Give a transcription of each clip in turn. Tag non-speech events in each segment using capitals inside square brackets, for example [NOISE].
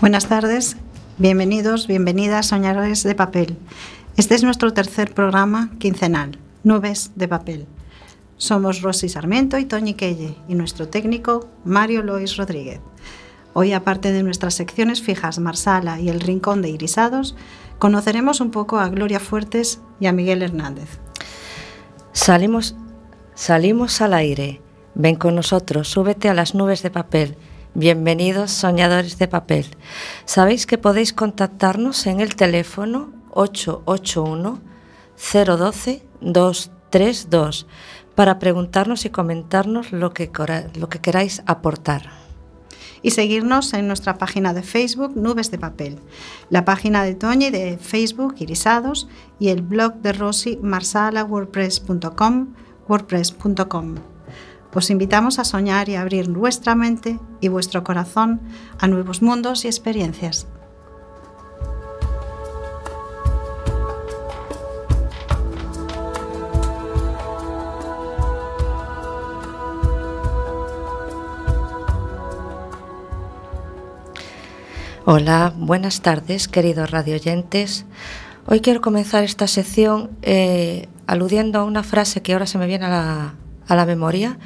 Buenas tardes, bienvenidos, bienvenidas soñadores de papel. Este es nuestro tercer programa quincenal, Nubes de Papel. Somos Rosy Sarmiento y Toñi Quelle y nuestro técnico Mario Lois Rodríguez. Hoy, aparte de nuestras secciones fijas Marsala y el Rincón de Irisados, conoceremos un poco a Gloria Fuertes y a Miguel Hernández. Salimos, salimos al aire. Ven con nosotros, súbete a las nubes de papel. Bienvenidos soñadores de papel. Sabéis que podéis contactarnos en el teléfono 881 012 232 para preguntarnos y comentarnos lo que, lo que queráis aportar. Y seguirnos en nuestra página de Facebook Nubes de Papel, la página de Toñi de Facebook Irisados y el blog de Rosy Marsala WordPress.com wordpress.com. Os invitamos a soñar y abrir vuestra mente y vuestro corazón a nuevos mundos y experiencias. Hola, buenas tardes, queridos radioyentes. Hoy quiero comenzar esta sección eh, aludiendo a una frase que ahora se me viene a la, memoria,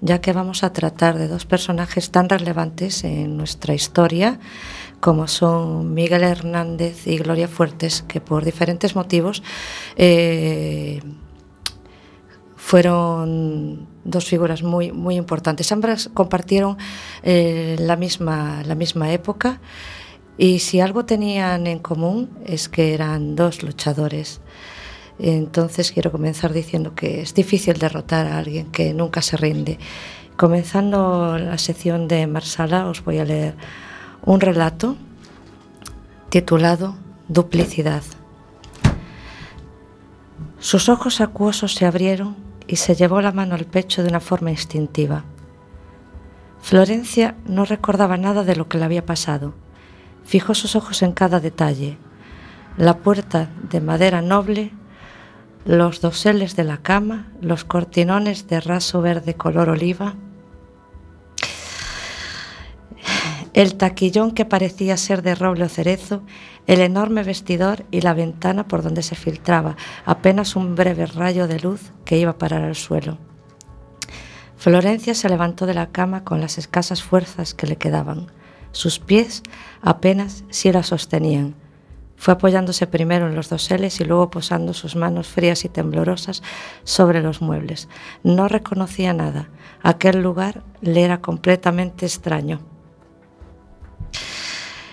ya que vamos a tratar de dos personajes tan relevantes en nuestra historia como son Miguel Hernández y Gloria Fuertes, que por diferentes motivos eh, fueron dos figuras muy, muy importantes. Ambas compartieron eh, la, misma, la misma época y si algo tenían en común es que eran dos luchadores. Entonces quiero comenzar diciendo que es difícil derrotar a alguien que nunca se rinde. Comenzando la sección de Marsala os voy a leer un relato titulado Duplicidad. Sus ojos acuosos se abrieron y se llevó la mano al pecho de una forma instintiva. Florencia no recordaba nada de lo que le había pasado Fijó sus ojos en cada detalle. La puerta de madera noble, los doseles de la cama, los cortinones de raso verde color oliva, el taquillón que parecía ser de roble o cerezo, el enorme vestidor y la ventana por donde se filtraba apenas un breve rayo de luz que iba a parar al suelo. Florencia se levantó de la cama con las escasas fuerzas que le quedaban. Sus pies apenas si la sostenían. Fue apoyándose primero en los doseles y luego posando sus manos frías y temblorosas sobre los muebles. No reconocía nada. Aquel lugar le era completamente extraño.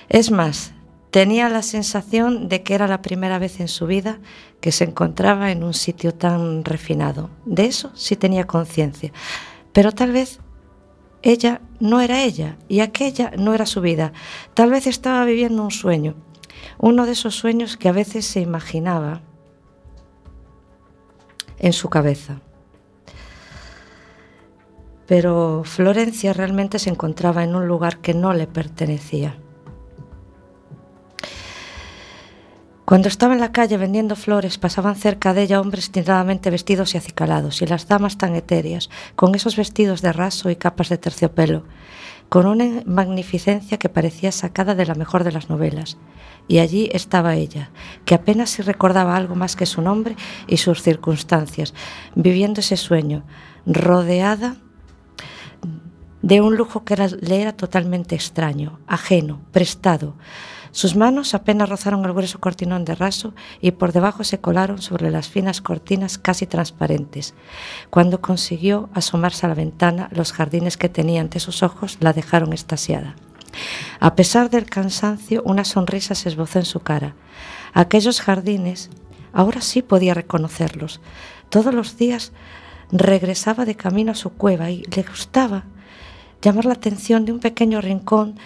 Es más, tenía la sensación de que era la primera vez en su vida que se encontraba en un sitio tan refinado. De eso sí tenía conciencia. Pero tal vez ella no era ella y aquella no era su vida. Tal vez estaba viviendo un sueño, uno de esos sueños que a veces se imaginaba en su cabeza. Pero Florencia realmente se encontraba en un lugar que no le pertenecía. Cuando estaba en la calle vendiendo flores, pasaban cerca de ella hombres tintadamente vestidos y acicalados, y las damas tan etéreas, con esos vestidos de raso y capas de terciopelo, con una magnificencia que parecía sacada de la mejor de las novelas. Y allí estaba ella, que apenas si recordaba algo más que su nombre y sus circunstancias, viviendo ese sueño, rodeada de un lujo que le era totalmente extraño, ajeno, prestado, sus manos apenas rozaron el grueso cortinón de raso y por debajo se colaron sobre las finas cortinas casi transparentes. Cuando consiguió asomarse a la ventana, los jardines que tenía ante sus ojos la dejaron estasiada. A pesar del cansancio, una sonrisa se esbozó en su cara. Aquellos jardines, ahora sí podía reconocerlos. Todos los días regresaba de camino a su cueva y le gustaba llamar la atención de un pequeño rincón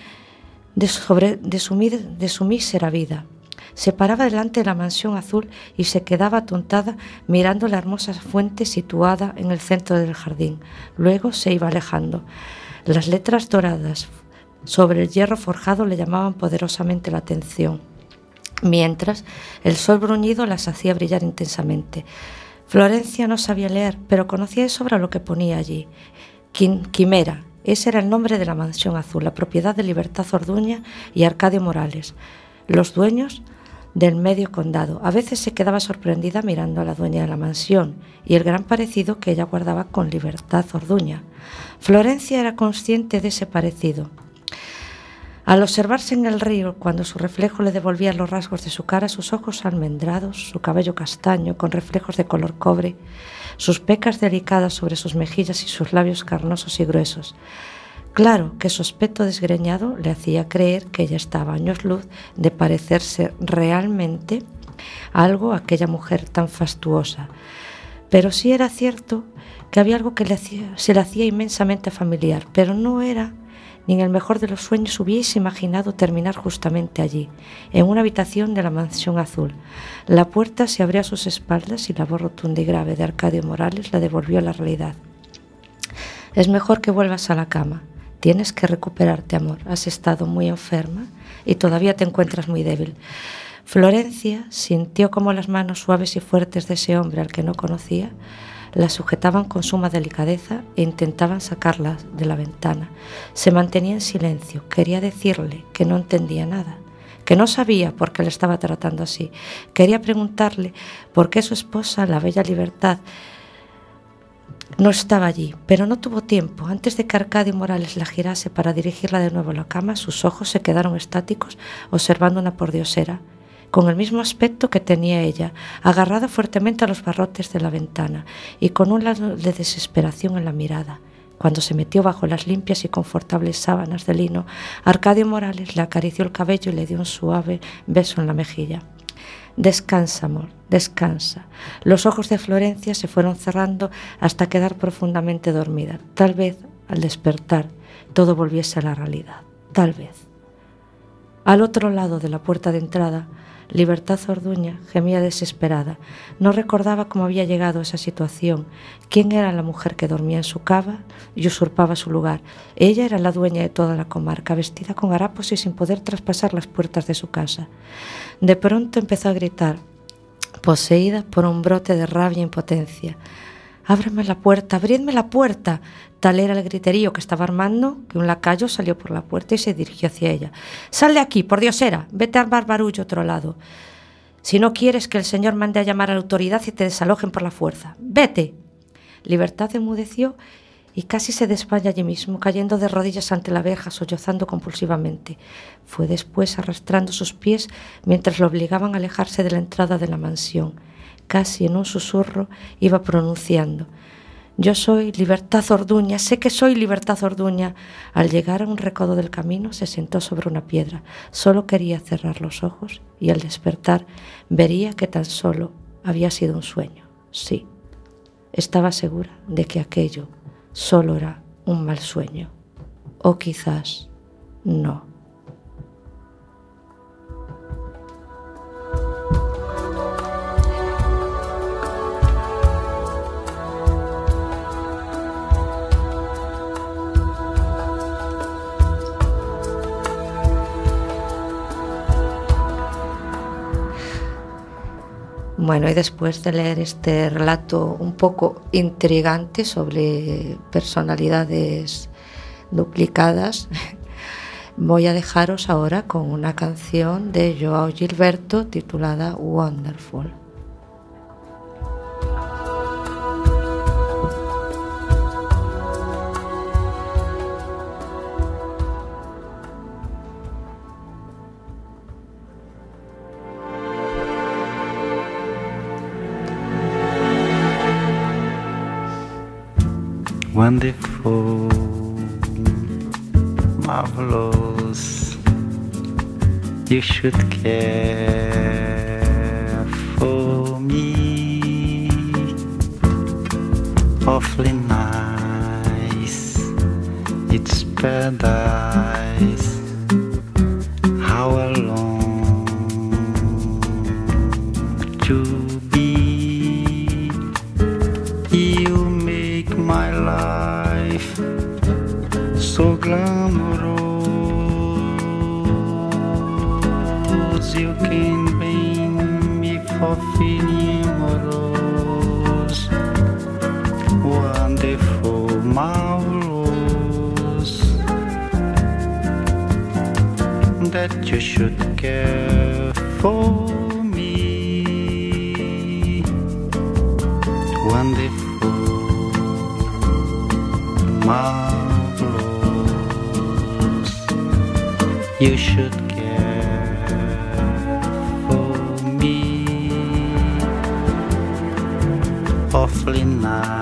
de, sobre, de, de su mísera vida. Se paraba delante de la mansión azul y se quedaba atontada mirando la hermosa fuente situada en el centro del jardín. Luego se iba alejando. Las letras doradas sobre el hierro forjado le llamaban poderosamente la atención, mientras el sol bruñido las hacía brillar intensamente. Florencia no sabía leer, pero conocía de sobra lo que ponía allí. Quimera, Ese era el nombre de la mansión azul, la propiedad de Libertad Orduña y Arcadio Morales, los dueños del medio condado. A veces se quedaba sorprendida mirando a la dueña de la mansión y el gran parecido que ella guardaba con Libertad Orduña. Florencia era consciente de ese parecido. Al observarse en el río, cuando su reflejo le devolvía los rasgos de su cara, sus ojos almendrados, su cabello castaño con reflejos de color cobre, sus pecas delicadas sobre sus mejillas y sus labios carnosos y gruesos. Claro que su aspecto desgreñado le hacía creer que ella estaba años luz de parecerse realmente algo a aquella mujer tan fastuosa. Pero sí era cierto que había algo que se le hacía inmensamente familiar, pero no era ni en el mejor de los sueños hubiese imaginado terminar justamente allí, en una habitación de la mansión azul. La puerta se abrió a sus espaldas y la voz rotunda y grave de Arcadio Morales la devolvió a la realidad. Es mejor que vuelvas a la cama. Tienes que recuperarte, amor. Has estado muy enferma y todavía te encuentras muy débil. Florencia sintió como las manos suaves y fuertes de ese hombre al que no conocía la sujetaban con suma delicadeza e intentaban sacarla de la ventana. Se mantenía en silencio. Quería decirle que no entendía nada, que no sabía por qué le estaba tratando así. Quería preguntarle por qué su esposa, la bella libertad, no estaba allí, pero no tuvo tiempo. Antes de que Arcadio Morales la girase para dirigirla de nuevo a la cama, sus ojos se quedaron estáticos observando una pordiosera con el mismo aspecto que tenía ella, agarrada fuertemente a los barrotes de la ventana y con un lado de desesperación en la mirada. Cuando se metió bajo las limpias y confortables sábanas de lino, Arcadio Morales le acarició el cabello y le dio un suave beso en la mejilla. Descansa, amor, descansa. Los ojos de Florencia se fueron cerrando hasta quedar profundamente dormida. Tal vez, al despertar, todo volviese a la realidad. Tal vez. Al otro lado de la puerta de entrada, Libertad Orduña gemía desesperada. No recordaba cómo había llegado a esa situación, quién era la mujer que dormía en su cava y usurpaba su lugar. Ella era la dueña de toda la comarca, vestida con harapos y sin poder traspasar las puertas de su casa. De pronto empezó a gritar, poseída por un brote de rabia e impotencia. Ábreme la puerta, abridme la puerta. Tal era el griterío que estaba armando que un lacayo salió por la puerta y se dirigió hacia ella. Sal de aquí, por diosera, vete a armar barullo otro lado. Si no quieres que el Señor mande a llamar a la autoridad y te desalojen por la fuerza. Vete. Libertad enmudeció y casi se desmaya allí mismo, cayendo de rodillas ante la verja, sollozando compulsivamente. Fue después arrastrando sus pies mientras lo obligaban a alejarse de la entrada de la mansión casi en un susurro, iba pronunciando. Yo soy Libertad Orduña, sé que soy Libertad Orduña. Al llegar a un recodo del camino se sentó sobre una piedra. Solo quería cerrar los ojos y al despertar vería que tan solo había sido un sueño. Sí, estaba segura de que aquello solo era un mal sueño. O quizás no. Bueno, y después de leer este relato un poco intrigante sobre personalidades duplicadas, [LAUGHS] voy a dejaros ahora con una canción de Joao Gilberto titulada Wonderful. Wonderful, marvelous. You should care for me. Awfully nice, it's paradise. You should care for me. Wonderful, marvelous. You should care for me. Awfully nice,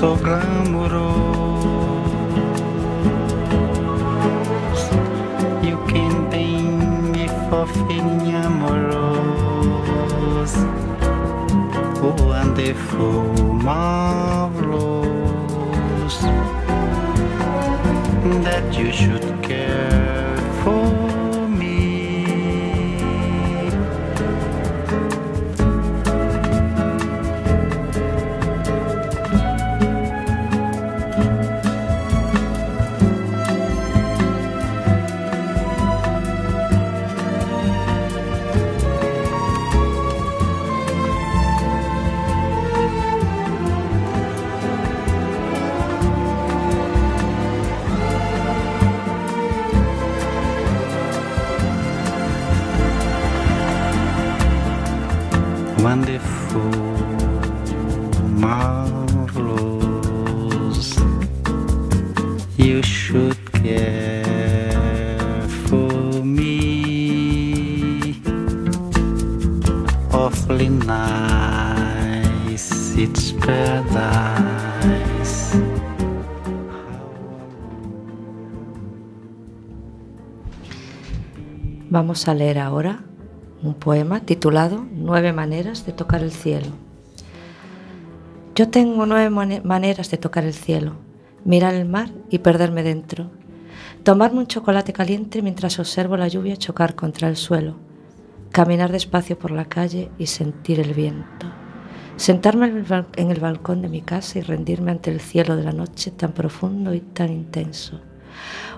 so glamorous. You can bring me for feeling amorous. Oh, wonderful, marvelous that you should care Vamos a leer ahora un poema titulado Nueve maneras de tocar el cielo. Yo tengo nueve mane- maneras de tocar el cielo. Mirar el mar y perderme dentro. Tomarme un chocolate caliente mientras observo la lluvia chocar contra el suelo. Caminar despacio por la calle y sentir el viento. Sentarme en el balcón de mi casa y rendirme ante el cielo de la noche tan profundo y tan intenso.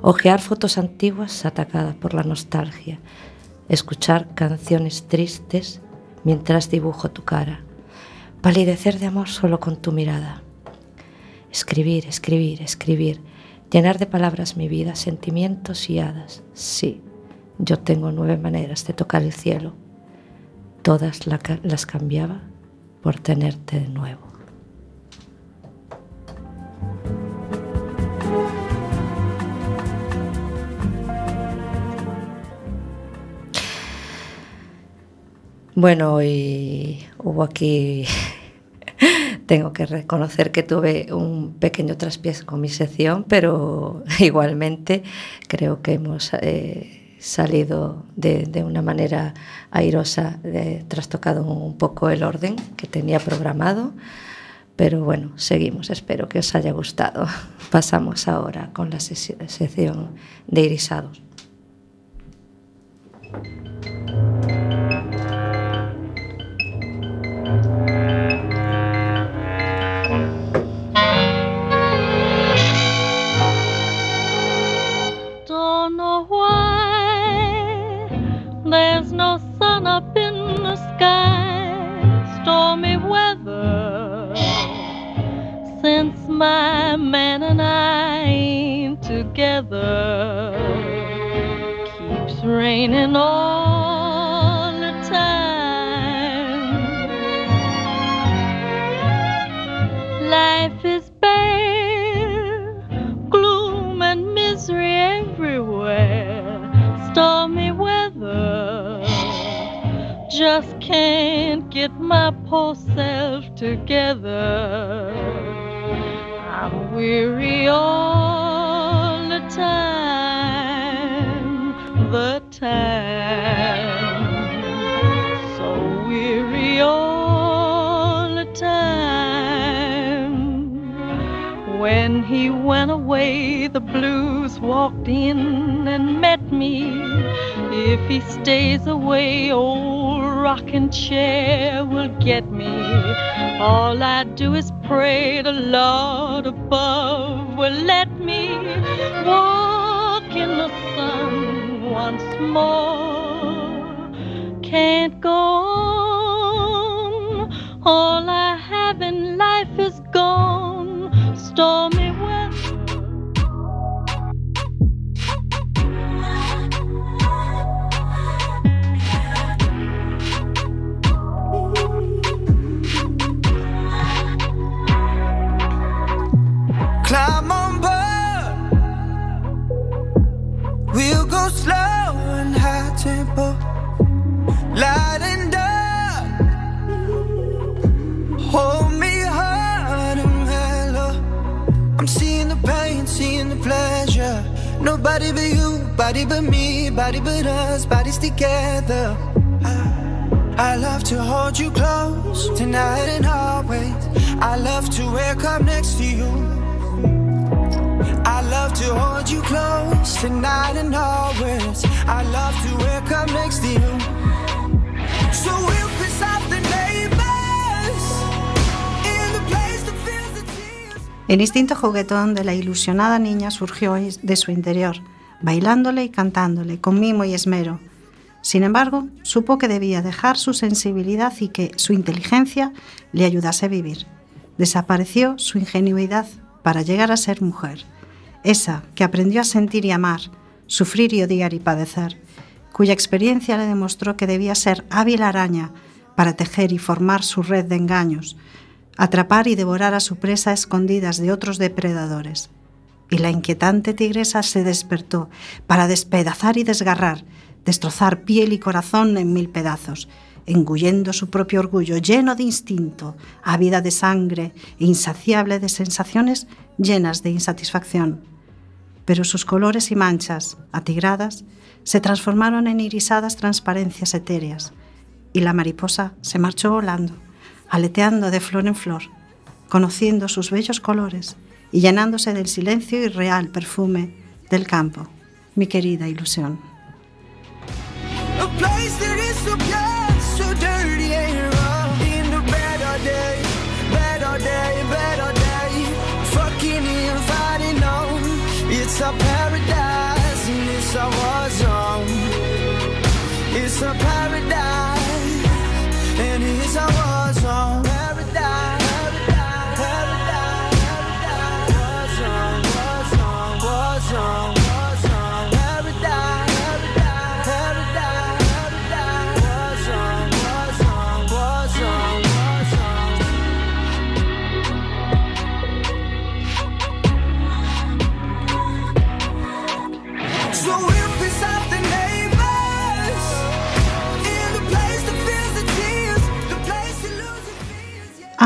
Ojear fotos antiguas atacadas por la nostalgia. Escuchar canciones tristes mientras dibujo tu cara. Palidecer de amor solo con tu mirada. Escribir, escribir, escribir. Llenar de palabras mi vida, sentimientos y hadas. Sí, yo tengo nueve maneras de tocar el cielo. Todas las cambiaba por tenerte de nuevo. Bueno, y hubo aquí, [LAUGHS] tengo que reconocer que tuve un pequeño traspiés con mi sección, pero [LAUGHS] igualmente creo que hemos eh, salido de, una manera airosa, trastocado un poco el orden que tenía programado. Pero bueno, seguimos, espero que os haya gustado. [LAUGHS] Pasamos ahora con la sección de irisados. There's no sun up in the sky. Stormy weather since my man and I ain't together. Keeps raining all just can't get my poor self together. I'm weary all the time, the time. So weary all the time. When he went away, the blues walked in and met me. If he stays away, old rocking chair will get me. All I do is pray the Lord above will let me walk in the sun once more. Can't go on. All I have in life is gone. Stormy tempo. Light and dark. Hold me hard and mellow. I'm seeing the pain, seeing the pleasure. Nobody but you, body but me, body but us, bodies together. I, I love to hold you close tonight and always. I love to wake up next to you. Love to hold you close tonight and always. I love to wake up next to you. So we'll piss off the neighbors in the place the tears. El instinto juguetón de la ilusionada niña surgió de su interior, bailándole y cantándole, con mimo y esmero. Sin embargo, supo que debía dejar su sensibilidad y que su inteligencia le ayudase a vivir. Desapareció su ingenuidad para llegar a ser mujer, esa que aprendió a sentir y amar, sufrir y odiar y padecer, cuya experiencia le demostró que debía ser hábil araña para tejer y formar su red de engaños, atrapar y devorar a su presa a escondidas de otros depredadores. Y la inquietante tigresa se despertó para despedazar y desgarrar, destrozar piel y corazón en mil pedazos, engullendo su propio orgullo lleno de instinto, ávida de sangre e insaciable de sensaciones llenas de insatisfacción. Pero sus colores y manchas, atigradas, se transformaron en irisadas transparencias etéreas, y la mariposa se marchó volando, aleteando de flor en flor, conociendo sus bellos colores y llenándose del silencio y real perfume del campo, mi querida ilusión. A paradise and it's a war zone. It's a paradise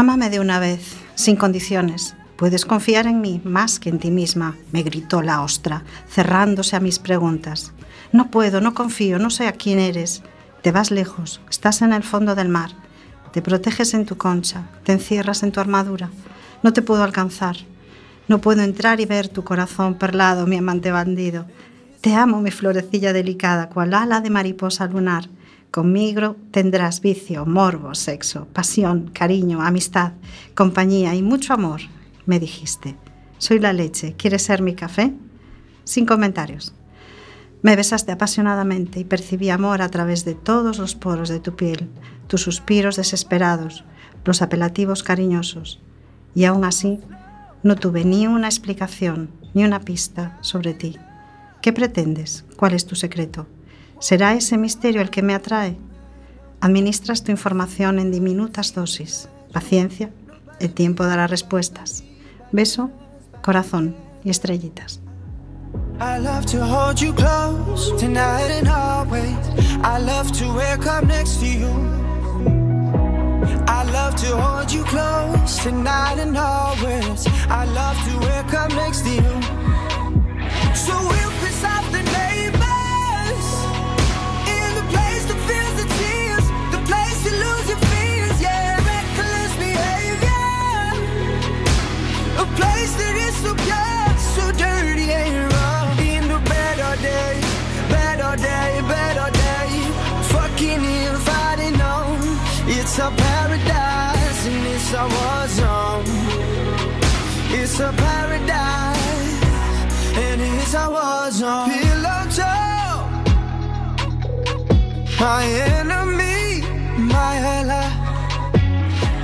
Ámame de una vez, sin condiciones. Puedes confiar en mí más que en ti misma, me gritó la ostra, cerrándose a mis preguntas. No puedo, no confío, no sé a quién eres. Te vas lejos, estás en el fondo del mar. Te proteges en tu concha, te encierras en tu armadura. No te puedo alcanzar. No puedo entrar y ver tu corazón perlado, mi amante bandido. Te amo, mi florecilla delicada, cual ala de mariposa lunar. Conmigo tendrás vicio, morbo, sexo, pasión, cariño, amistad, compañía y mucho amor, me dijiste. Soy la leche, ¿quieres ser mi café? Sin comentarios. Me besaste apasionadamente y percibí amor a través de todos los poros de tu piel, tus suspiros desesperados, los apelativos cariñosos. Y aún así, no tuve ni una explicación, ni una pista sobre ti. ¿Qué pretendes? ¿Cuál es tu secreto? ¿Será ese misterio el que me atrae? Administras tu información en diminutas dosis. Paciencia, el tiempo dará respuestas. Beso, corazón y estrellitas. I love to hold you close tonight and always. I love to wake up next to you. I love to hold you close tonight and always. I love to wake up next to you. So we'll it's a war zone. It's a paradise and it's a war zone. Pillow talk, my enemy, my ally.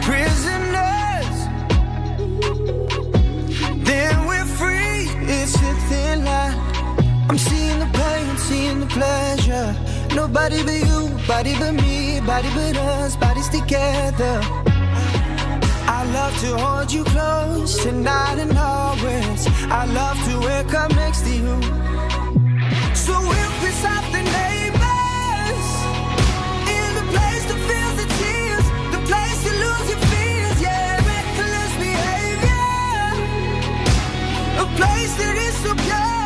Prisoners, then we're free. It's a thin line. I'm seeing the pain, seeing the pleasure. Nobody but you, body but me, body but us, bodies together. I love to hold you close tonight and always. I love to wake up next to you. So we'll piss off the neighbors. In the place that feels the tears, the place you lose your fears, yeah, reckless behavior, a place that is so pure,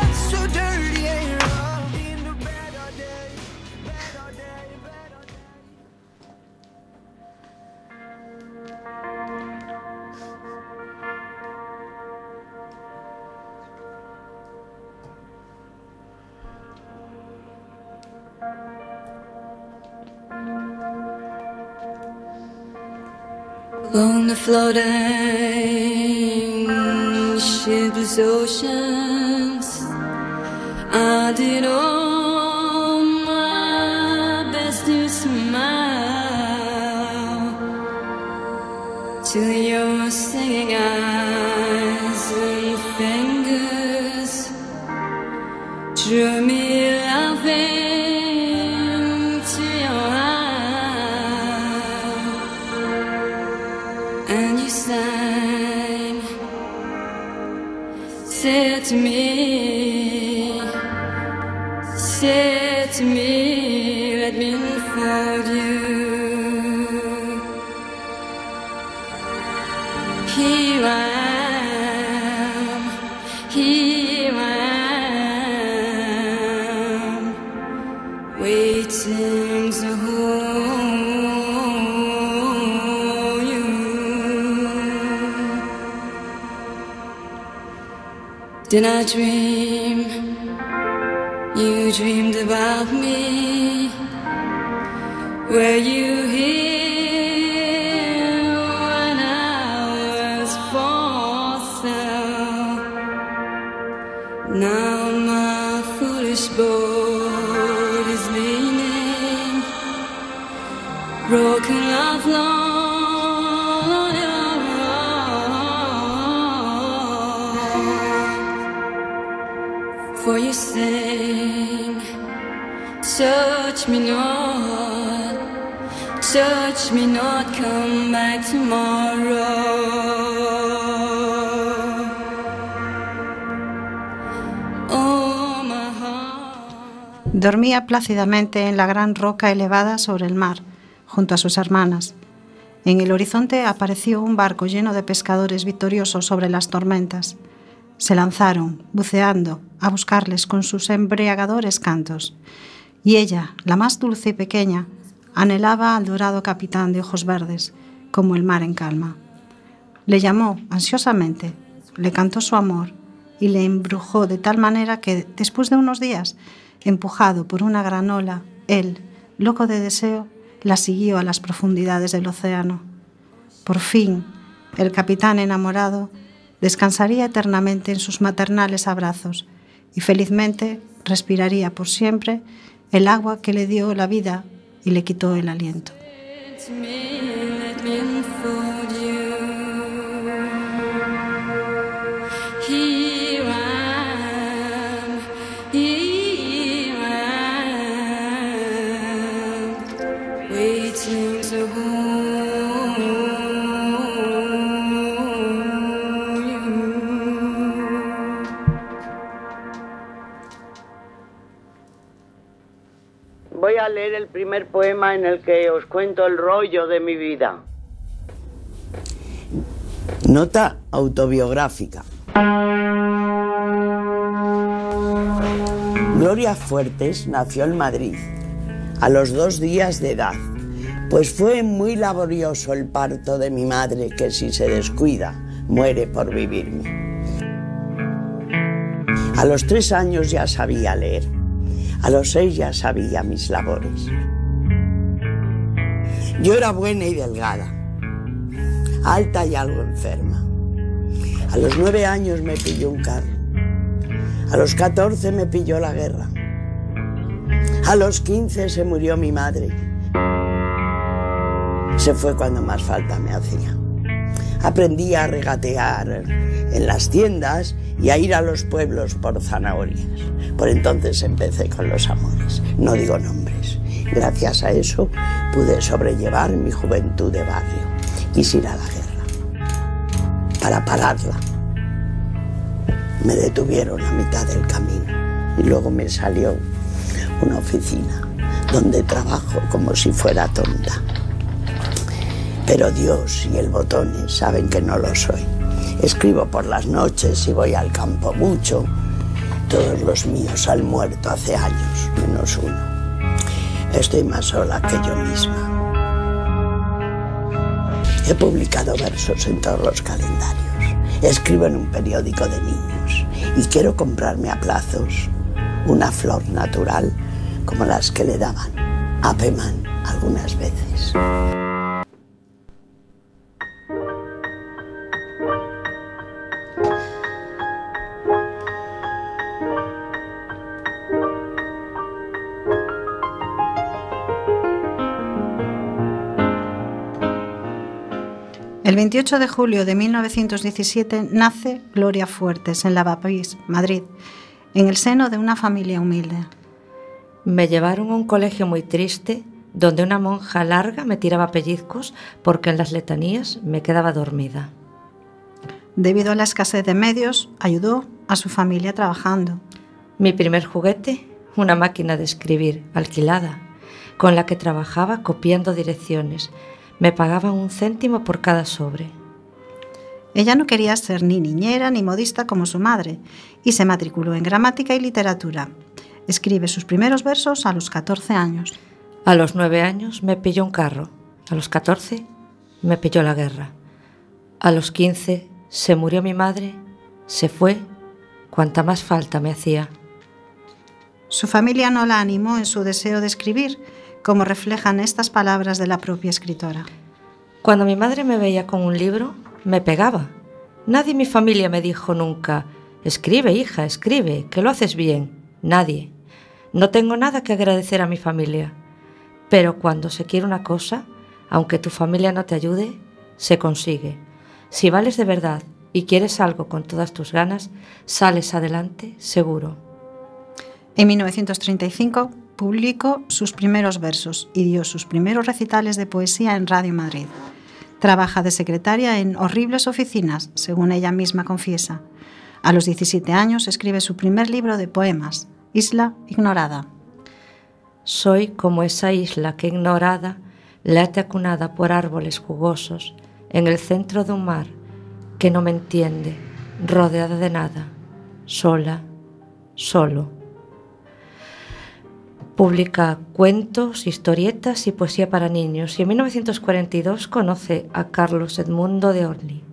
floating shipless oceans, I did all my best to smile to your singing eyes and fingers. Drew me laughing to me, Did I dream? You dreamed about me. Were you Oh. Dormía plácidamente en la gran roca elevada sobre el mar, junto a sus hermanas. En el horizonte apareció un barco lleno de pescadores victoriosos sobre las tormentas. Se lanzaron, buceando, a buscarles con sus embriagadores cantos. Y ella, la más dulce y pequeña, anhelaba al dorado capitán de ojos verdes, como el mar en calma. Le llamó ansiosamente, le cantó su amor y le embrujó de tal manera que, después de unos días, empujado por una gran ola, él, loco de deseo, la siguió a las profundidades del océano. Por fin, el capitán enamorado descansaría eternamente en sus maternales abrazos y felizmente respiraría por siempre el agua que le dio la vida y le quitó el aliento. Leer el primer poema en el que os cuento el rollo de mi vida. Nota autobiográfica. Gloria Fuertes nació en Madrid a los dos días de edad, pues fue muy laborioso el parto de mi madre que si se descuida muere por vivirme. A los tres años ya sabía leer, a los seis ya sabía mis labores. Yo era buena y delgada, alta y algo enferma. A los nueve años me pilló un carro. A los catorce me pilló la guerra. A los 15 se murió mi madre. Se fue cuando más falta me hacía. Aprendí a regatear en las tiendas y a ir a los pueblos por zanahorias. Por entonces empecé con los amores. No digo nombres. Gracias a eso pude sobrellevar mi juventud de barrio. Quise ir a la guerra para pararla. Me detuvieron a mitad del camino y luego me salió una oficina donde trabajo como si fuera tonta. Pero Dios y el botón saben que no lo soy. Escribo por las noches y voy al campo mucho. Todos los míos han muerto hace años, menos uno. Estoy más sola que yo misma. He publicado versos en todos los calendarios. Escribo en un periódico de niños y quiero comprarme a plazos una flor natural como las que le daban a Peman algunas veces. 28 de julio de 1917 nace Gloria Fuertes en Lavapiés, Madrid, en el seno de una familia humilde. Me llevaron a un colegio muy triste donde una monja larga me tiraba pellizcos porque en las letanías me quedaba dormida. Debido a la escasez de medios, ayudó a su familia trabajando. Mi primer juguete, una máquina de escribir alquilada, con la que trabajaba copiando direcciones. Me pagaban un céntimo por cada sobre. Ella no quería ser ni niñera ni modista como su madre y se matriculó en gramática y literatura. Escribe sus primeros versos a los 14 años. A los nueve años me pilló un carro. A los 14 me pilló la guerra. A los 15 se murió mi madre, se fue, cuanta más falta me hacía. Su familia no la animó en su deseo de escribir, como reflejan estas palabras de la propia escritora. Cuando mi madre me veía con un libro, me pegaba. Nadie en mi familia me dijo nunca, escribe, hija, escribe, que lo haces bien. Nadie. No tengo nada que agradecer a mi familia. Pero cuando se quiere una cosa, aunque tu familia no te ayude, se consigue. Si vales de verdad y quieres algo con todas tus ganas, sales adelante seguro. En 1935 publicó sus primeros versos y dio sus primeros recitales de poesía en Radio Madrid. Trabaja de secretaria en horribles oficinas, según ella misma confiesa. A los 17 años escribe su primer libro de poemas, Isla Ignorada. Soy como esa isla que ignorada late acunada por árboles jugosos en el centro de un mar que no me entiende, rodeada de nada, sola, solo. Publica cuentos, historietas y poesía para niños y en 1942 conoce a Carlos Edmundo de Orly,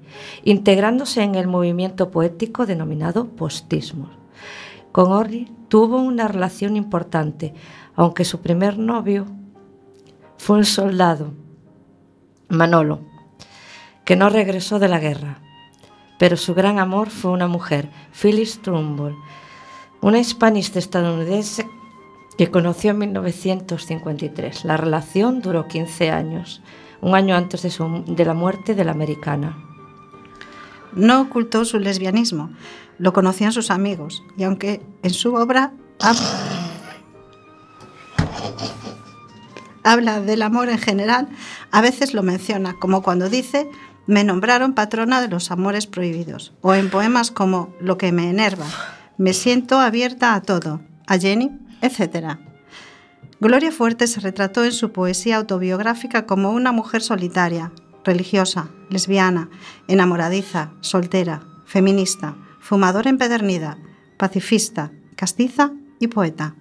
integrándose en el movimiento poético denominado postismo. Con Orly tuvo una relación importante, aunque su primer novio fue un soldado, Manolo, que no regresó de la guerra. Pero su gran amor fue una mujer, Phyllis Trumbull, una hispanista estadounidense que conoció en 1953. La relación duró 15 años, un año antes de, la muerte de la americana. No ocultó su lesbianismo, lo conocían sus amigos, y aunque en su obra hab- habla del amor en general, a veces lo menciona, como cuando dice, me nombraron patrona de los amores prohibidos, o en poemas como Lo que me enerva, me siento abierta a todo, a Jenny, etc. Gloria Fuerte se retrató en su poesía autobiográfica como una mujer solitaria, religiosa, lesbiana, enamoradiza, soltera, feminista, fumadora empedernida, pacifista, castiza y poeta.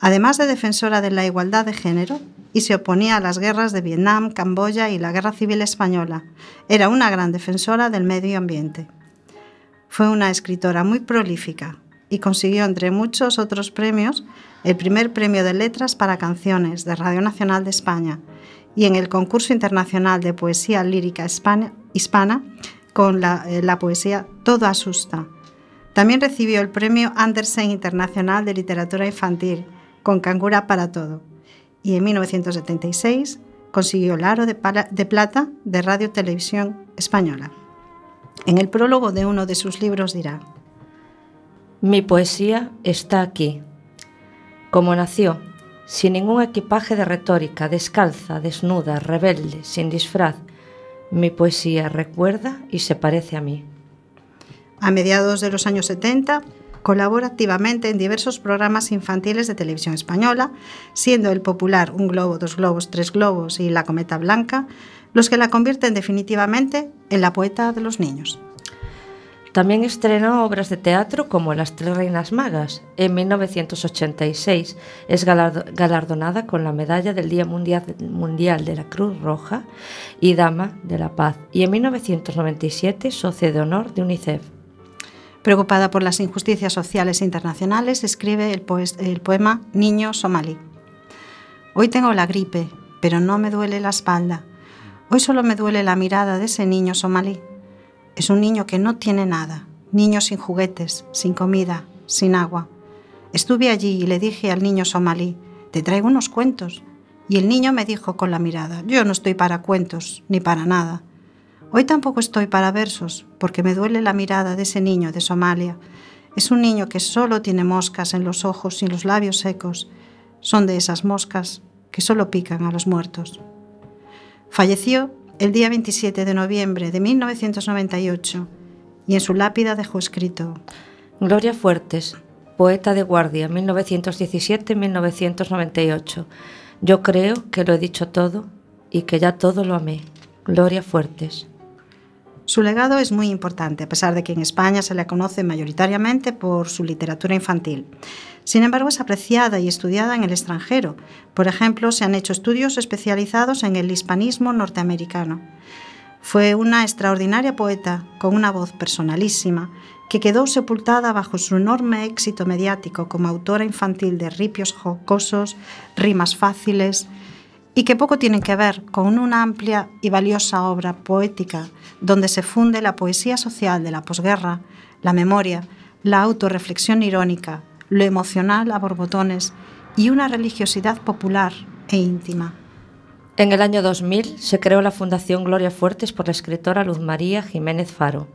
Además de defensora de la igualdad de género, y se oponía a las guerras de Vietnam, Camboya y la Guerra Civil Española, era una gran defensora del medio ambiente. Fue una escritora muy prolífica y consiguió, entre muchos otros premios, el primer premio de letras para canciones de Radio Nacional de España y en el concurso internacional de poesía lírica hispana, con la, eh, la poesía Todo asusta. También recibió el premio Andersen Internacional de Literatura Infantil con Cangura para todo. Y en 1976 consiguió el aro de, de plata de Radio Televisión Española. En el prólogo de uno de sus libros dirá, Mi poesía está aquí. Como nació, sin ningún equipaje de retórica, descalza, desnuda, rebelde, sin disfraz, mi poesía recuerda y se parece a mí. A mediados de los años 70 colabora activamente en diversos programas infantiles de televisión española, siendo el popular Un globo, dos globos, tres globos y La cometa blanca los que la convierten definitivamente en la poeta de los niños. También estrenó obras de teatro como Las Tres Reinas Magas. En 1986 es galardo- galardonada con la medalla del Día Mundial, de la Cruz Roja y Dama de la Paz. Y en 1997 socia de honor de UNICEF. Preocupada por las injusticias sociales internacionales, escribe el poema Niño somalí. Hoy tengo la gripe, pero no me duele la espalda. Hoy solo me duele la mirada de ese niño somalí. Es un niño que no tiene nada, niño sin juguetes, sin comida, sin agua. Estuve allí y le dije al niño somalí, te traigo unos cuentos. Y el niño me dijo con la mirada, yo no estoy para cuentos, ni para nada. Hoy tampoco estoy para versos, porque me duele la mirada de ese niño de Somalia. Es un niño que solo tiene moscas en los ojos y los labios secos. Son de esas moscas que solo pican a los muertos. Falleció el día 27 de noviembre de 1998 y en su lápida dejó escrito, Gloria Fuertes, poeta de guardia, 1917-1998. Yo creo que lo he dicho todo y que ya todo lo amé. Gloria Fuertes. Su legado es muy importante, a pesar de que en España se le conoce mayoritariamente por su literatura infantil. Sin embargo, es apreciada y estudiada en el extranjero. Por ejemplo, se han hecho estudios especializados en el hispanismo norteamericano. Fue una extraordinaria poeta con una voz personalísima que quedó sepultada bajo su enorme éxito mediático como autora infantil de ripios jocosos, rimas fáciles y que poco tienen que ver con una amplia y valiosa obra poética donde se funde la poesía social de la posguerra, la memoria, la autorreflexión irónica, lo emocional a borbotones y una religiosidad popular e íntima. En el año 2000 se creó la Fundación Gloria Fuertes por la escritora Luz María Jiménez Faro.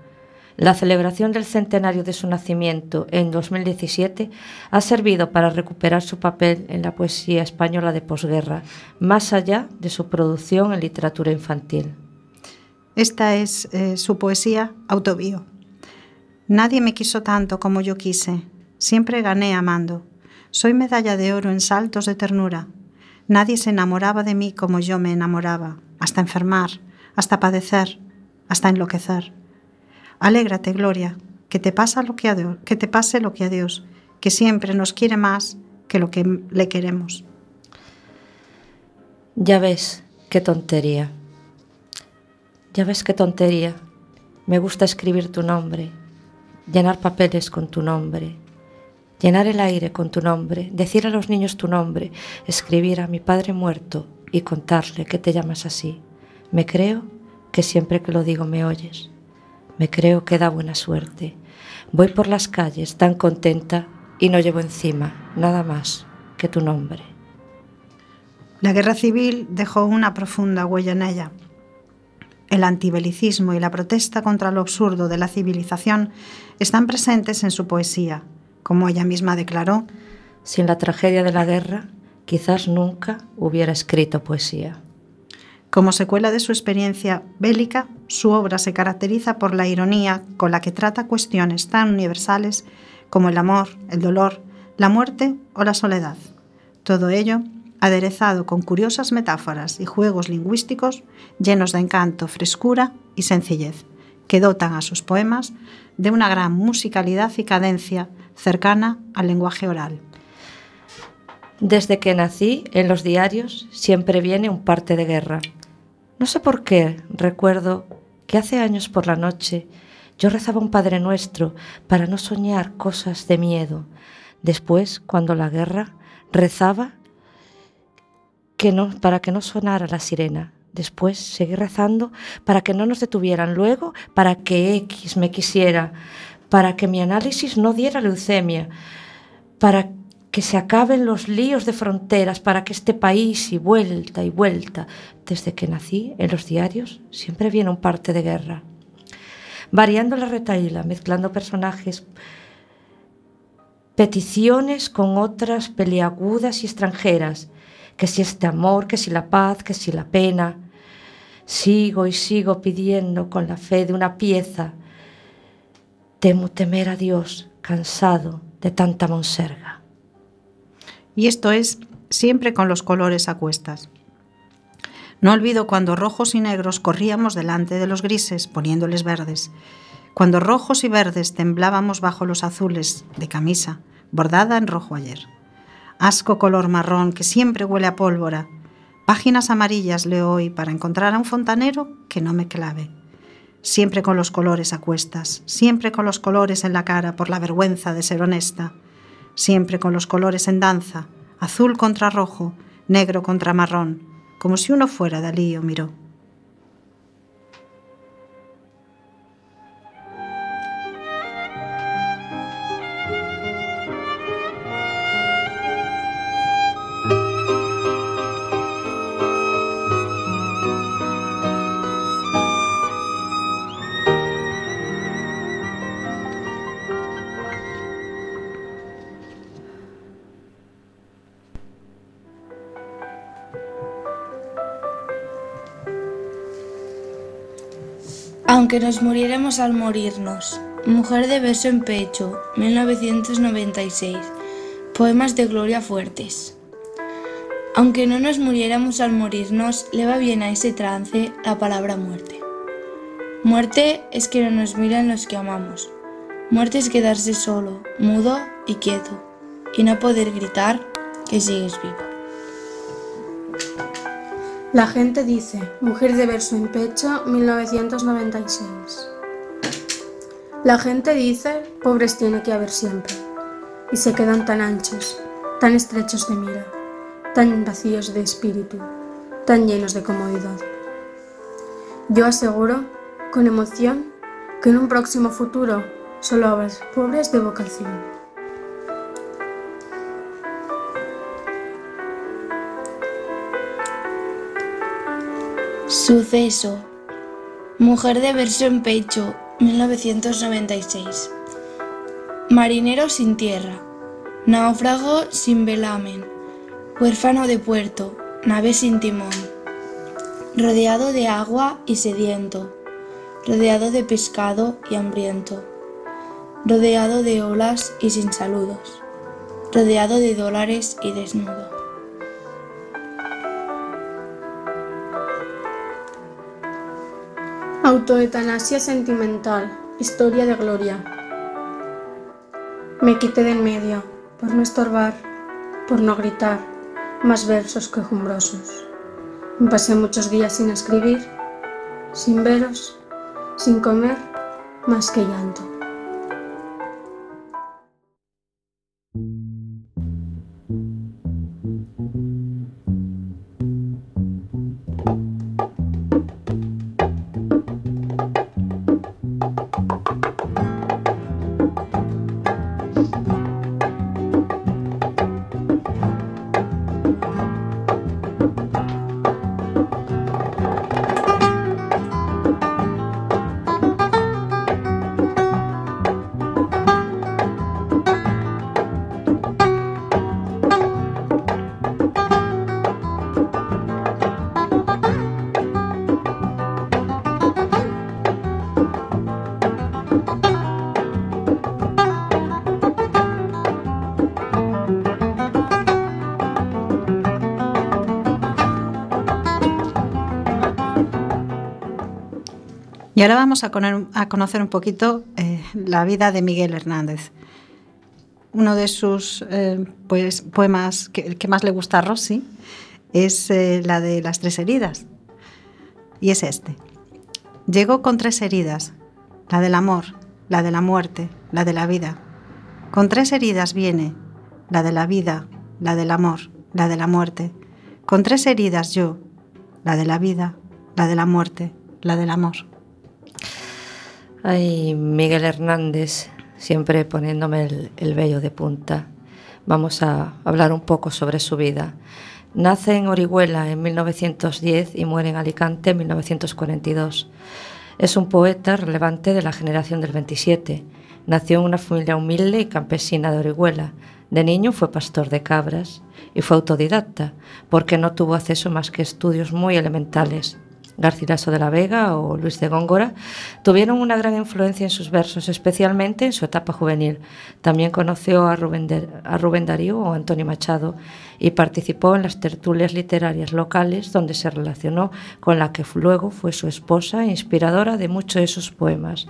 La celebración del centenario de su nacimiento en 2017 ha servido para recuperar su papel en la poesía española de posguerra, más allá de su producción en literatura infantil. Esta es eh, su poesía autobío. Nadie me quiso tanto como yo quise, siempre gané amando. Soy medalla de oro en saltos de ternura. Nadie se enamoraba de mí como yo me enamoraba, hasta enfermar, hasta padecer, hasta enloquecer. Alégrate, Gloria, que te, que te pase lo que a Dios, que siempre nos quiere más que lo que le queremos. Ya ves, qué tontería. Ya ves qué tontería. Me gusta escribir tu nombre, llenar papeles con tu nombre, llenar el aire con tu nombre, decir a los niños tu nombre, escribir a mi padre muerto y contarle que te llamas así. Me creo que siempre que lo digo me oyes. Me creo que da buena suerte. Voy por las calles tan contenta y no llevo encima nada más que tu nombre. La guerra civil dejó una profunda huella en ella. El antibelicismo y la protesta contra lo absurdo de la civilización están presentes en su poesía. Como ella misma declaró, Sin la tragedia de la guerra, quizás nunca hubiera escrito poesía. Como secuela de su experiencia bélica, su obra se caracteriza por la ironía con la que trata cuestiones tan universales como el amor, el dolor, la muerte o la soledad. Todo ello aderezado con curiosas metáforas y juegos lingüísticos llenos de encanto, frescura y sencillez, que dotan a sus poemas de una gran musicalidad y cadencia cercana al lenguaje oral. Desde que nací, en los diarios siempre viene un parte de guerra. No sé por qué, recuerdo que hace años por la noche yo rezaba un Padre Nuestro para no soñar cosas de miedo. Después, cuando la guerra, rezaba que no, para que no sonara la sirena. Después seguí rezando para que no nos detuvieran. Luego, para que X me quisiera. Para que mi análisis no diera leucemia. Para que se acaben los líos de fronteras para que este país y vuelta y vuelta. Desde que nací, en los diarios siempre viene un parte de guerra. Variando la retaíla, mezclando personajes, peticiones con otras peliagudas y extranjeras, que si este amor, que si la paz, que si la pena. Sigo y sigo pidiendo con la fe de una pieza. Temo temer a Dios, cansado de tanta monserga. Y esto es siempre con los colores a cuestas. No olvido cuando rojos y negros corríamos delante de los grises poniéndoles verdes, cuando rojos y verdes temblábamos bajo los azules de camisa, bordada en rojo ayer. Asco color marrón que siempre huele a pólvora. Páginas amarillas leo hoy para encontrar a un fontanero que no me clave. Siempre con los colores a cuestas, siempre con los colores en la cara por la vergüenza de ser honesta siempre con los colores en danza, azul contra rojo, negro contra marrón, como si uno fuera Dalí o Miró. Aunque nos muriéramos al morirnos. Mujer de beso en pecho, 1996. Poemas de Gloria Fuertes. Aunque no nos muriéramos al morirnos, le va bien a ese trance la palabra muerte. Muerte es que no nos miran los que amamos. Muerte es quedarse solo, mudo y quieto, y no poder gritar que sigues vivo. La gente dice, Mujer de verso en pecho, 1996. La gente dice, pobres tiene que haber siempre, y se quedan tan anchos, tan estrechos de mira, tan vacíos de espíritu, tan llenos de comodidad. Yo aseguro, con emoción, que en un próximo futuro solo habrá pobres de vocación. Suceso. Mujer de verso en pecho, 1996. Marinero sin tierra. Náufrago sin velamen. Huérfano de puerto. Nave sin timón. Rodeado de agua y sediento. Rodeado de pescado y hambriento. Rodeado de olas y sin saludos. Rodeado de dólares y desnudo. Autoetanasia sentimental. Historia de Gloria. Me quité de en medio, por no estorbar, por no gritar, más versos quejumbrosos. Me pasé muchos días sin escribir, sin veros, sin comer, más que llanto. Y ahora vamos a, conocer un poquito eh, la vida de Miguel Hernández. Uno de sus eh, pues, poemas que, que más le gusta a Rossi es eh, la de las tres heridas. Y es este. Llegó con tres heridas, la del amor, la de la muerte, la de la vida. Con tres heridas viene, la de la vida, la del amor, la de la muerte. Con tres heridas yo, la de la vida, la de la muerte, la del amor. Ay, Miguel Hernández, siempre poniéndome el, el vello de punta. vamos a hablar un poco sobre su vida. Nace en Orihuela en 1910 y muere en Alicante en 1942. Es un poeta relevante de la generación del 27. Nació en una familia humilde y campesina de Orihuela. De niño fue pastor de cabras y fue autodidacta, porque no tuvo acceso más que estudios muy elementales. Garcilaso de la Vega o Luis de Góngora, tuvieron una gran influencia en sus versos, especialmente en su etapa juvenil. También conoció a Rubén, Darío o Antonio Machado y participó en las tertulias literarias locales donde se relacionó con la que luego fue su esposa inspiradora de muchos de sus poemas.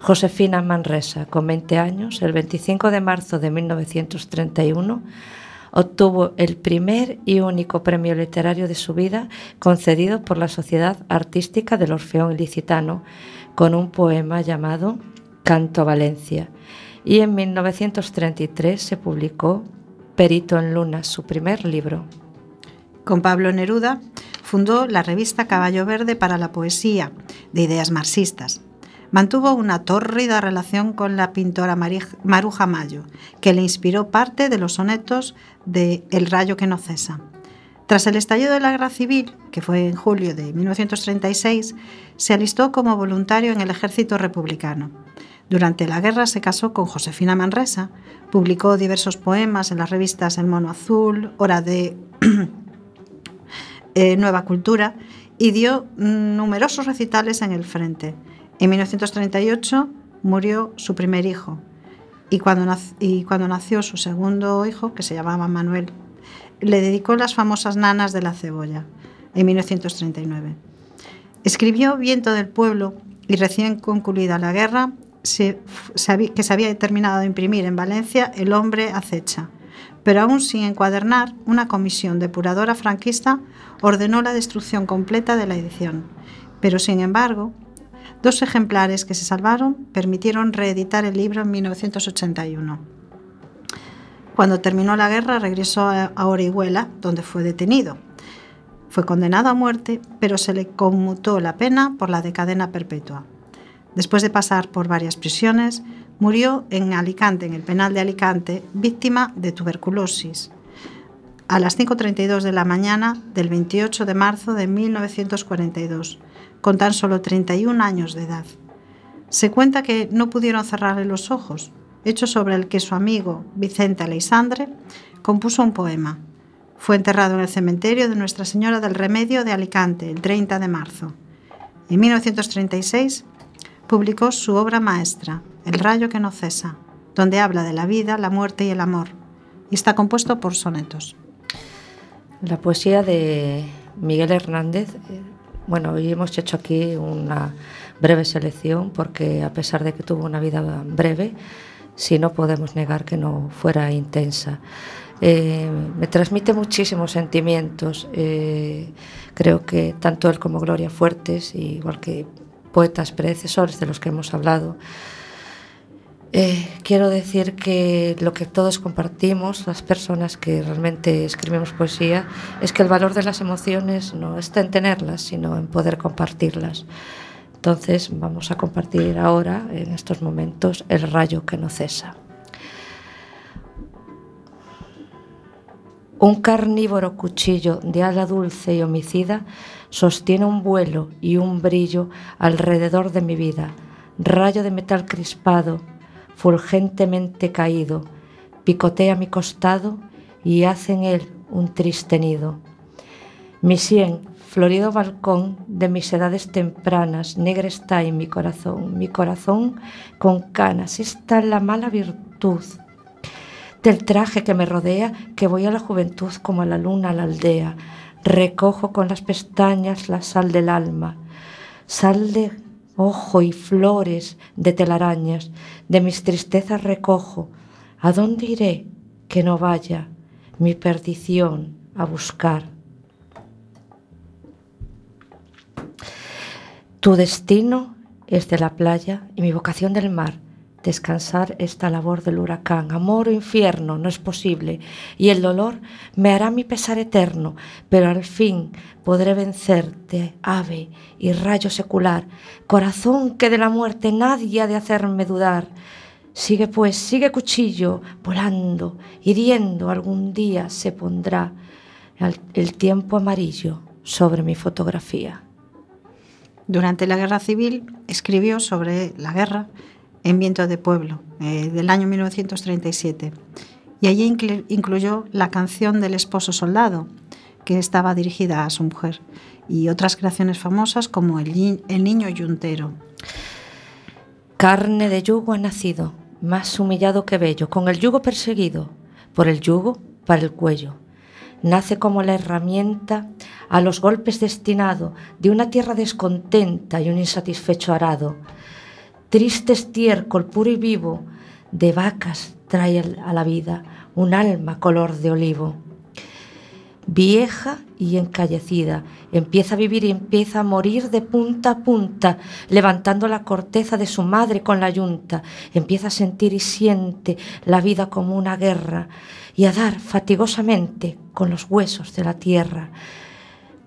Josefina Manresa, con 20 años, el 25 de marzo de 1931, obtuvo el primer y único premio literario de su vida concedido por la Sociedad Artística del Orfeón Ilicitano con un poema llamado Canto a Valencia. Y en 1933 se publicó Perito en Luna, su primer libro. Con Pablo Neruda fundó la revista Caballo Verde para la poesía, de ideas marxistas. Mantuvo una tórrida relación con la pintora Maruja Mayo, que le inspiró parte de los sonetos de El rayo que no cesa. Tras el estallido de la guerra civil, que fue en julio de 1936, se alistó como voluntario en el ejército republicano. Durante la guerra se casó con Josefina Manresa, publicó diversos poemas en las revistas El Mono Azul, Hora de [CLEARS THROAT] eh, Nueva Cultura y dio numerosos recitales en el frente. En 1938 murió su primer hijo y cuando, nació, su segundo hijo, que se llamaba Manuel, le dedicó las famosas nanas de la cebolla en 1939. Escribió Viento del Pueblo y recién concluida la guerra, que se había terminado de imprimir en Valencia, El hombre acecha. Pero aún sin encuadernar, una comisión depuradora franquista ordenó la destrucción completa de la edición. Pero sin embargo, Dos ejemplares que se salvaron permitieron reeditar el libro en 1981. Cuando terminó la guerra regresó a Orihuela, donde fue detenido. Fue condenado a muerte, pero se le conmutó la pena por la de cadena perpetua. Después de pasar por varias prisiones, murió en Alicante, en el penal de Alicante, víctima de tuberculosis, a las 5.32 de la mañana del 28 de marzo de 1942 con tan solo 31 años de edad. Se cuenta que no pudieron cerrarle los ojos, hecho sobre el que su amigo Vicente Aleixandre compuso un poema. Fue enterrado en el cementerio de Nuestra Señora del Remedio de Alicante el 30 de marzo. En 1936 publicó su obra maestra, El rayo que no cesa, donde habla de la vida, la muerte y el amor, y está compuesto por sonetos. La poesía de Miguel Hernández eh, Bueno, hoy hemos hecho aquí una breve selección porque a pesar de que tuvo una vida breve, sí no podemos negar que no fuera intensa. Eh, me transmite muchísimos sentimientos. Eh, creo que tanto él como Gloria Fuertes, igual que poetas predecesores de los que hemos hablado, eh, quiero decir que lo que todos compartimos, las personas que realmente escribimos poesía, es que el valor de las emociones no está en tenerlas, sino en poder compartirlas. Entonces vamos a compartir ahora, en estos momentos, el rayo que no cesa. Un carnívoro cuchillo de ala dulce y homicida sostiene un vuelo y un brillo alrededor de mi vida, rayo de metal crispado fulgentemente caído, picotea mi costado y hace en él un triste nido. Mi sien, florido balcón de mis edades tempranas, negra está en mi corazón, mi corazón con canas, está la mala virtud del traje que me rodea, que voy a la juventud como a la luna a la aldea, recojo con las pestañas la sal del alma, sal de ojo y flores de telarañas, de mis tristezas recojo, ¿a dónde iré que no vaya mi perdición a buscar? Tu destino es de la playa y mi vocación del mar descansar esta labor del huracán. Amor o infierno no es posible y el dolor me hará mi pesar eterno, pero al fin podré vencerte, ave y rayo secular, corazón que de la muerte nadie ha de hacerme dudar. Sigue pues, sigue cuchillo, volando, hiriendo, algún día se pondrá el, tiempo amarillo sobre mi fotografía. Durante la Guerra Civil escribió sobre la guerra en Viento de Pueblo, eh, del año 1937, y allí inclu- incluyó la canción del esposo soldado, que estaba dirigida a su mujer, y otras creaciones famosas como El, el niño yuntero. Carne de yugo ha nacido, más humillado que bello, con el yugo perseguido, por el yugo para el cuello. Nace como la herramienta a los golpes destinado de una tierra descontenta y un insatisfecho arado. Triste estiércol puro y vivo de vacas trae a la vida un alma color de olivo. Vieja y encallecida, empieza a vivir y empieza a morir de punta a punta, levantando la corteza de su madre con la yunta. Empieza a sentir y siente la vida como una guerra y a dar fatigosamente con los huesos de la tierra.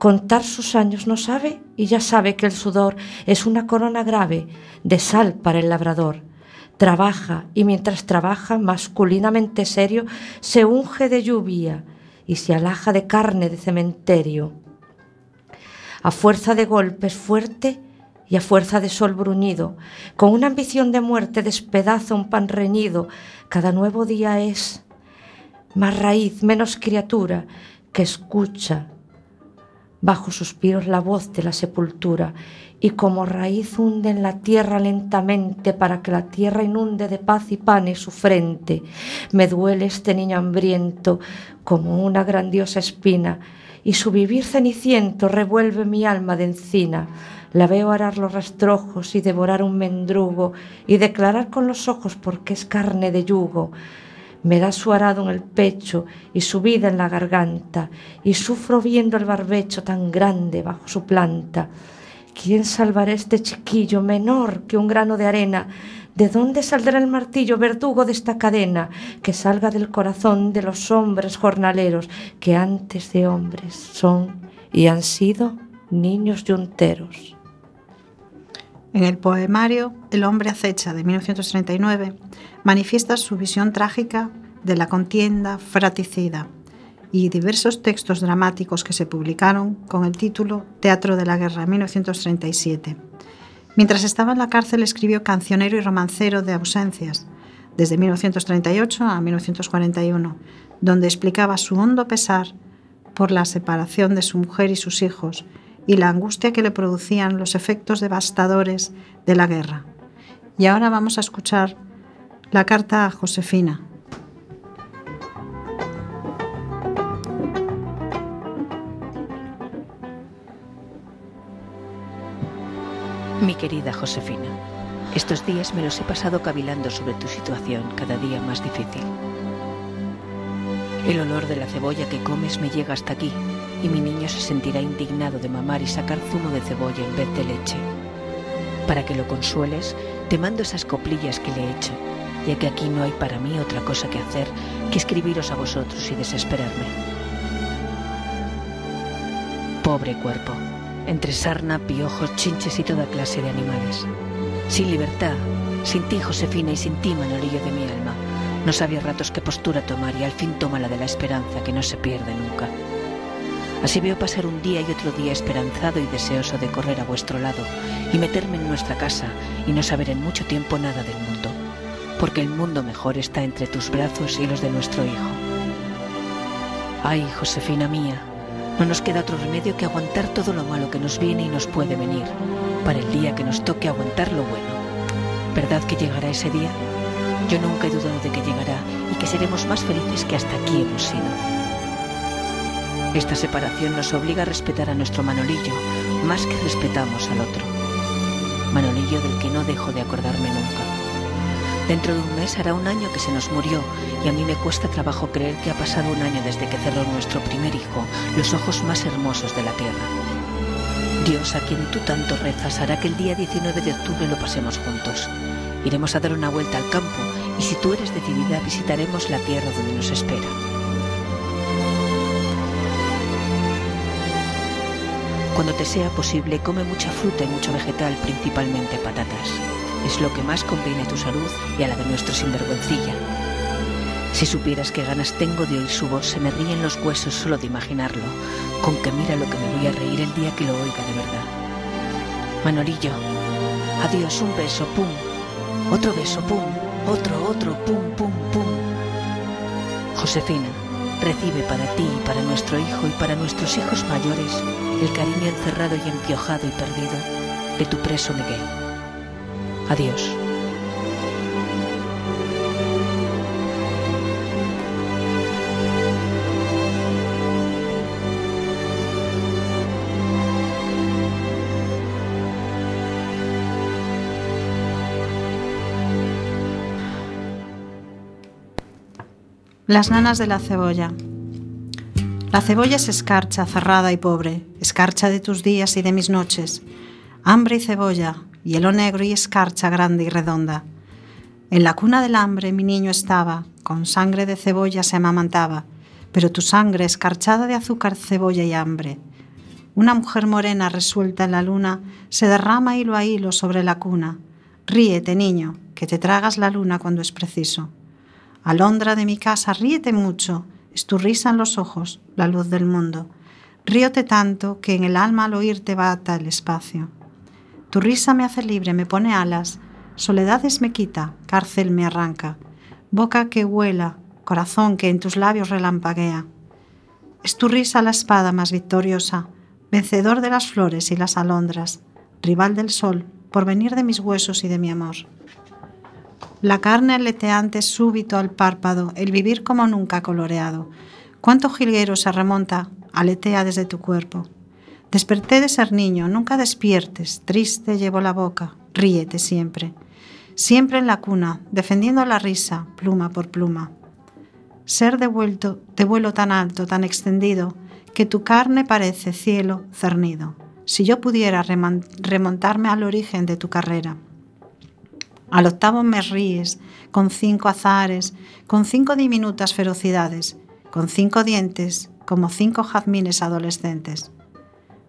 Contar sus años no sabe y ya sabe que el sudor es una corona grave de sal para el labrador. Trabaja y mientras trabaja, masculinamente serio, se unge de lluvia y se alaja de carne de cementerio. A fuerza de golpes fuerte y a fuerza de sol bruñido, con una ambición de muerte despedaza un pan reñido. Cada nuevo día es más raíz, menos criatura, que escucha bajo suspiros la voz de la sepultura y como raíz hunde en la tierra lentamente para que la tierra inunde de paz y pan su frente. Me duele este niño hambriento como una grandiosa espina y su vivir ceniciento revuelve mi alma de encina. La veo arar los rastrojos y devorar un mendrugo y declarar con los ojos porque es carne de yugo. Me da su arado en el pecho y su vida en la garganta, y sufro viendo el barbecho tan grande bajo su planta. ¿Quién salvará este chiquillo menor que un grano de arena? ¿De dónde saldrá el martillo verdugo de esta cadena? Que salga del corazón de los hombres jornaleros que antes de hombres son y han sido niños yunteros. En el poemario El hombre acecha de 1939 manifiesta su visión trágica de la contienda fratricida y diversos textos dramáticos que se publicaron con el título Teatro de la Guerra 1937. Mientras estaba en la cárcel escribió Cancionero y romancero de ausencias desde 1938 a 1941, donde explicaba su hondo pesar por la separación de su mujer y sus hijos y la angustia que le producían los efectos devastadores de la guerra. Y ahora vamos a escuchar la carta a Josefina. Mi querida Josefina, estos días me los he pasado cavilando sobre tu situación cada día más difícil. El olor de la cebolla que comes me llega hasta aquí y mi niño se sentirá indignado de mamar y sacar zumo de cebolla en vez de leche. Para que lo consueles, te mando esas coplillas que le he hecho, ya que aquí no hay para mí otra cosa que hacer que escribiros a vosotros y desesperarme. Pobre cuerpo, entre sarna, piojos, chinches y toda clase de animales. Sin libertad, sin ti, Josefina, y sin ti, Manolillo de mi alma. No sabía ratos qué postura tomar y al fin toma la de la esperanza que no se pierde nunca. Así veo pasar un día y otro día esperanzado y deseoso de correr a vuestro lado y meterme en nuestra casa y no saber en mucho tiempo nada del mundo, porque el mundo mejor está entre tus brazos y los de nuestro hijo. Ay, Josefina mía, no nos queda otro remedio que aguantar todo lo malo que nos viene y nos puede venir, para el día que nos toque aguantar lo bueno. ¿Verdad que llegará ese día? Yo nunca he dudado de que llegará y que seremos más felices que hasta aquí hemos sido. Esta separación nos obliga a respetar a nuestro Manolillo más que respetamos al otro. Manolillo del que no dejo de acordarme nunca. Dentro de un mes hará un año que se nos murió y a mí me cuesta trabajo creer que ha pasado un año desde que cerró nuestro primer hijo los ojos más hermosos de la tierra. Dios, a quien tú tanto rezas, hará que el día 19 de octubre lo pasemos juntos. Iremos a dar una vuelta al campo y si tú eres decidida visitaremos la tierra donde nos espera. Cuando te sea posible, come mucha fruta y mucho vegetal, principalmente patatas. es lo que más conviene a tu salud y a la de nuestro sinvergüencilla. Si supieras qué ganas tengo de oír su voz, se me ríen los huesos solo de imaginarlo, con que mira lo que me voy a reír el día que lo oiga de verdad. Manolillo, adiós, un beso, pum, otro beso, pum, otro, otro, pum, pum, pum. Josefina, recibe para ti y para nuestro hijo y para nuestros hijos mayores el cariño encerrado y empiojado y perdido de tu preso Miguel. Adiós. Las nanas de la cebolla. La cebolla es escarcha, cerrada y pobre, escarcha de tus días y de mis noches, hambre y cebolla, hielo negro y escarcha grande y redonda. En la cuna del hambre mi niño estaba, con sangre de cebolla se amamantaba, pero tu sangre escarchada de azúcar, cebolla y hambre. Una mujer morena resuelta en la luna se derrama hilo a hilo sobre la cuna. Ríete, niño, que te tragas la luna cuando es preciso. Alondra de mi casa, ríete mucho, es tu risa en los ojos, la luz del mundo. Ríote tanto que en el alma al oírte bata el espacio. Tu risa me hace libre, me pone alas, soledades me quita, cárcel me arranca, boca que huela, corazón que en tus labios relampaguea. Es tu risa la espada más victoriosa, vencedor de las flores y las alondras, rival del sol, por venir de mis huesos y de mi amor. La carne aleteante súbito al párpado, el vivir como nunca coloreado. Cuánto jilguero se remonta, aletea desde tu cuerpo. Desperté de ser niño, nunca despiertes, triste llevo la boca, ríete siempre. Siempre en la cuna, defendiendo la risa, pluma por pluma. Ser devuelto de vuelo tan alto, tan extendido, que tu carne parece cielo cernido. Si yo pudiera remontarme al origen de tu carrera. Al octavo me ríes, con cinco azares, con cinco diminutas ferocidades, con cinco dientes, como cinco jazmines adolescentes.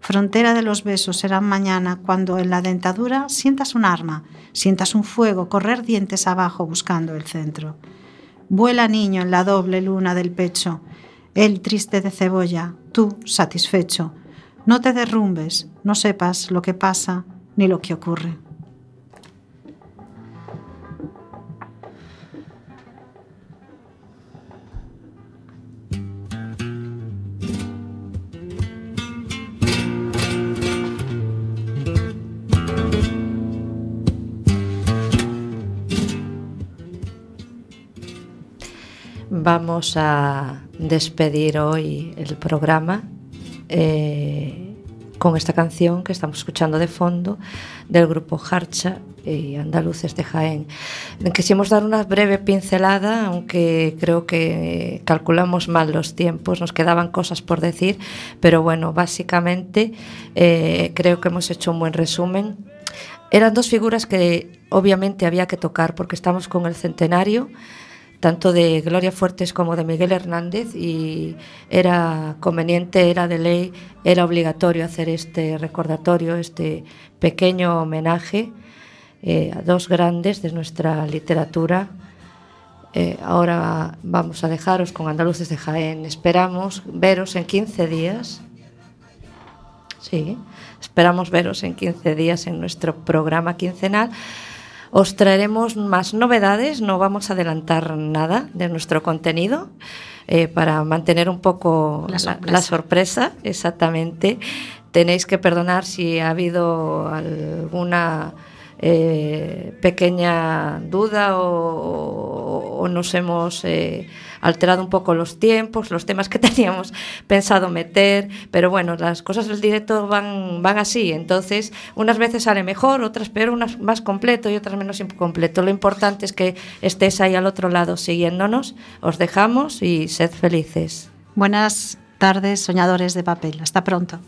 Frontera de los besos serán mañana cuando en la dentadura sientas un arma, sientas un fuego correr dientes abajo buscando el centro. Vuela niño en la doble luna del pecho, él triste de cebolla, tú satisfecho. No te derrumbes, no sepas lo que pasa ni lo que ocurre. Vamos a despedir hoy el programa eh, con esta canción que estamos escuchando de fondo del grupo Harcha y Andaluces de Jaén. Quisimos dar una breve pincelada, aunque creo que calculamos mal los tiempos, nos quedaban cosas por decir, pero bueno, básicamente eh, creo que hemos hecho un buen resumen. Eran dos figuras que obviamente había que tocar porque estamos con el centenario tanto de Gloria Fuertes como de Miguel Hernández y era conveniente, era de ley, era obligatorio hacer este recordatorio, este pequeño homenaje eh, a dos grandes de nuestra literatura. Eh, ahora vamos a dejaros con Andaluces de Jaén. Esperamos veros en 15 días. Sí, esperamos veros en 15 días en nuestro programa quincenal os traeremos más novedades, no vamos a adelantar nada de nuestro contenido eh, para mantener un poco La sorpresa. la sorpresa, exactamente. Tenéis que perdonar si ha habido alguna eh, pequeña duda o, nos hemos eh, alterado un poco los tiempos, los temas que [LAUGHS] teníamos pensado meter, pero bueno, las cosas del directo van, van así, entonces unas veces sale mejor, otras peor, unas más completo y otras menos completo. Lo importante es que estés ahí al otro lado siguiéndonos, os dejamos y sed felices. Buenas tardes, soñadores de papel. Hasta pronto.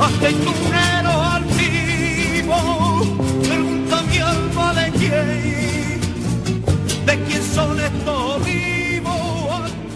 aceitunero altivo, pregunta mi alma de quién, de quién son estos